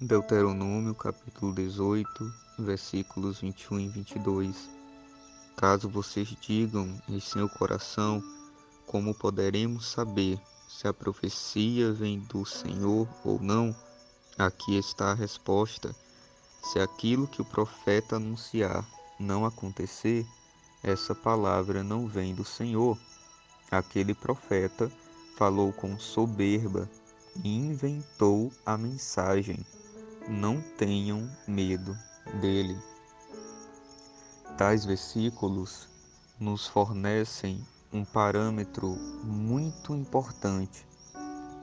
Deuteronômio capítulo 18, versículos 21 e 22. Caso vocês digam em seu coração, como poderemos saber se a profecia vem do Senhor ou não? Aqui está a resposta. Se aquilo que o profeta anunciar não acontecer, essa palavra não vem do Senhor. Aquele profeta falou com soberba e inventou a mensagem não tenham medo dele. Tais versículos nos fornecem um parâmetro muito importante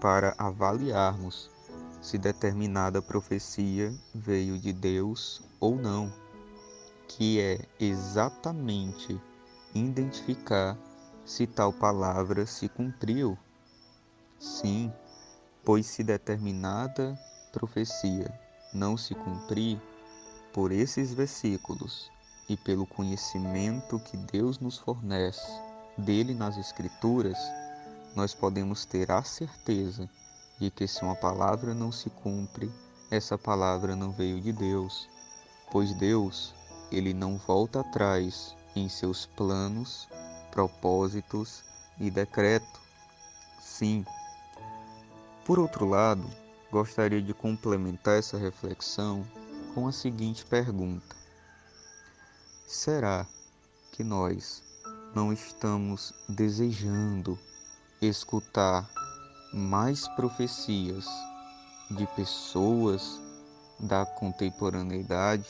para avaliarmos se determinada profecia veio de Deus ou não, que é exatamente identificar se tal palavra se cumpriu. Sim, pois se determinada profecia não se cumprir, por esses versículos e pelo conhecimento que Deus nos fornece dele nas Escrituras, nós podemos ter a certeza de que se uma palavra não se cumpre, essa palavra não veio de Deus, pois Deus, ele não volta atrás em seus planos, propósitos e decreto. Sim. Por outro lado, gostaria de complementar essa reflexão com a seguinte pergunta: Será que nós não estamos desejando escutar mais profecias de pessoas da contemporaneidade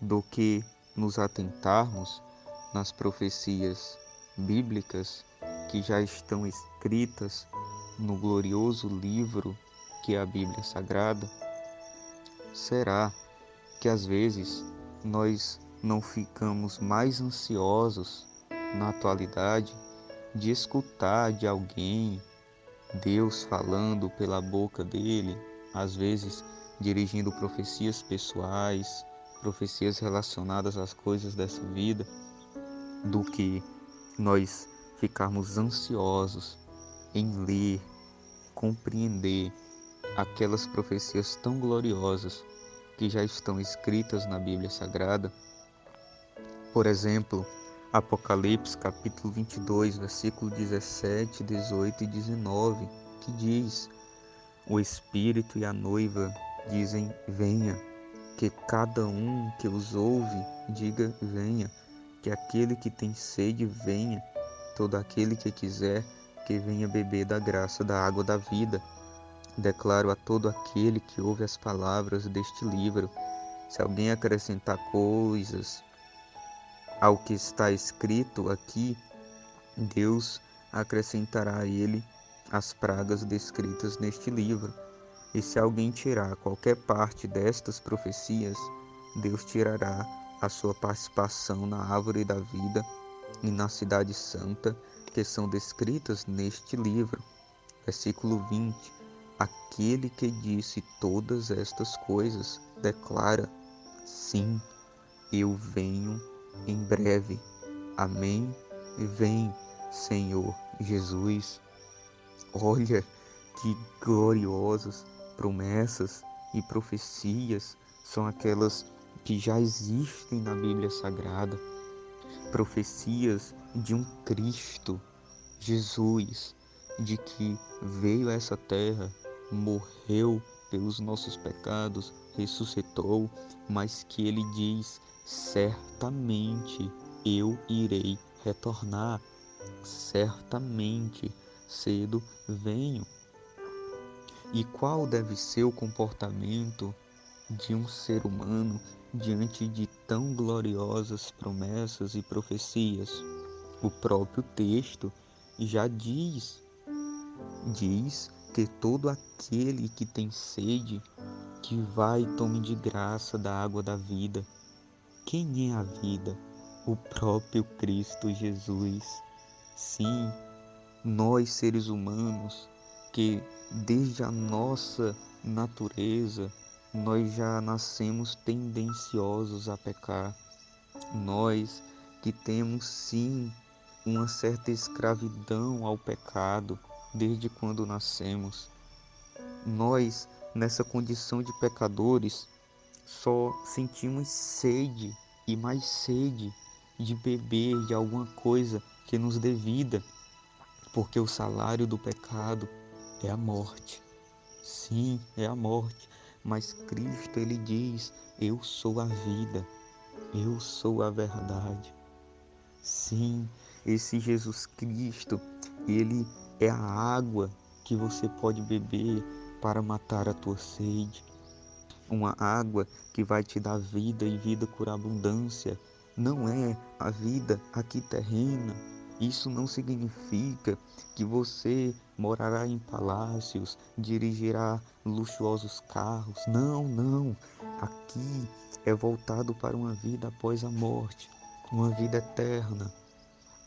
do que nos atentarmos nas profecias bíblicas que já estão escritas no glorioso livro que é a Bíblia Sagrada? Será que às vezes nós não ficamos mais ansiosos na atualidade de escutar de alguém Deus falando pela boca dele, às vezes dirigindo profecias pessoais, profecias relacionadas às coisas dessa vida, do que nós ficarmos ansiosos em ler, compreender aquelas profecias tão gloriosas que já estão escritas na Bíblia Sagrada. Por exemplo, Apocalipse capítulo 22, versículo 17, 18 e 19, que diz: O Espírito e a noiva dizem: Venha, que cada um que os ouve diga: Venha, que aquele que tem sede venha, todo aquele que quiser que venha beber da graça da água da vida. Declaro a todo aquele que ouve as palavras deste livro: se alguém acrescentar coisas ao que está escrito aqui, Deus acrescentará a ele as pragas descritas neste livro. E se alguém tirar qualquer parte destas profecias, Deus tirará a sua participação na árvore da vida e na cidade santa que são descritas neste livro. Versículo 20. Aquele que disse todas estas coisas declara: Sim, eu venho em breve. Amém. Vem, Senhor Jesus. Olha que gloriosas promessas e profecias são aquelas que já existem na Bíblia Sagrada. Profecias de um Cristo, Jesus, de que veio a essa terra morreu pelos nossos pecados, ressuscitou, mas que ele diz: certamente eu irei retornar, certamente cedo venho. E qual deve ser o comportamento de um ser humano diante de tão gloriosas promessas e profecias? O próprio texto já diz, diz que todo aquele que tem sede, que vai e tome de graça da água da vida. Quem é a vida? O próprio Cristo Jesus. Sim, nós seres humanos, que desde a nossa natureza nós já nascemos tendenciosos a pecar. Nós que temos sim uma certa escravidão ao pecado desde quando nascemos. Nós nessa condição de pecadores, só sentimos sede e mais sede de beber de alguma coisa que nos dê vida, porque o salário do pecado é a morte. Sim, é a morte, mas Cristo ele diz: Eu sou a vida, eu sou a verdade. Sim, esse Jesus Cristo, ele é a água que você pode beber para matar a tua sede. Uma água que vai te dar vida e vida por abundância. Não é a vida aqui terrena. Isso não significa que você morará em palácios, dirigirá luxuosos carros. Não, não. Aqui é voltado para uma vida após a morte, uma vida eterna,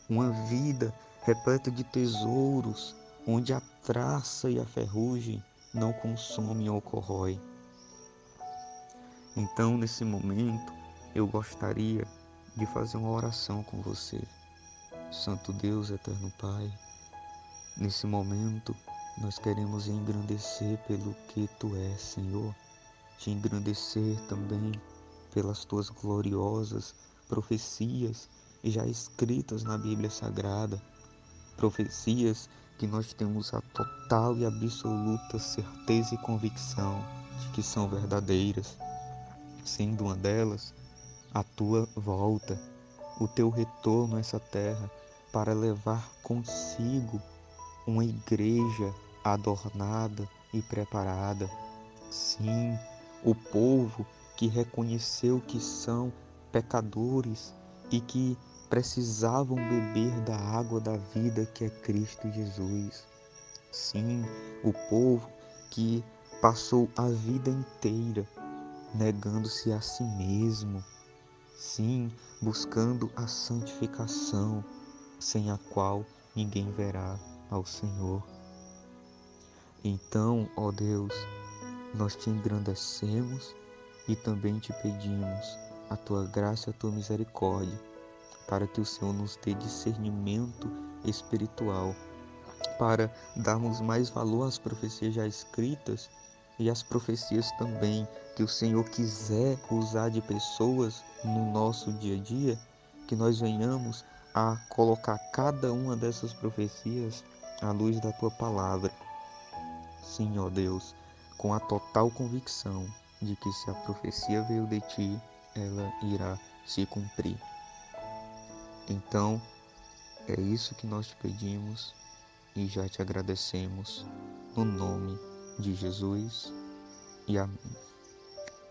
uma vida repleta de tesouros, onde a traça e a ferrugem não consomem ou corrói. Então, nesse momento, eu gostaria de fazer uma oração com você. Santo Deus, eterno Pai, nesse momento nós queremos engrandecer pelo que tu és, Senhor, te engrandecer também pelas tuas gloriosas profecias já escritas na Bíblia Sagrada, profecias que nós temos a total e absoluta certeza e convicção de que são verdadeiras, sendo uma delas a tua volta, o teu retorno a essa terra para levar consigo uma igreja adornada e preparada. Sim, o povo que reconheceu que são pecadores e que precisavam beber da água da vida que é Cristo Jesus. Sim, o povo que passou a vida inteira negando-se a si mesmo. Sim, buscando a santificação, sem a qual ninguém verá ao Senhor. Então, ó Deus, nós te engrandecemos e também te pedimos a tua graça e a tua misericórdia, para que o Senhor nos dê discernimento espiritual, para darmos mais valor às profecias já escritas e às profecias também que o Senhor quiser usar de pessoas no nosso dia a dia, que nós venhamos a colocar cada uma dessas profecias à luz da tua palavra. Sim, ó Deus, com a total convicção de que se a profecia veio de ti, ela irá se cumprir. Então, é isso que nós te pedimos e já te agradecemos no nome de Jesus e amém.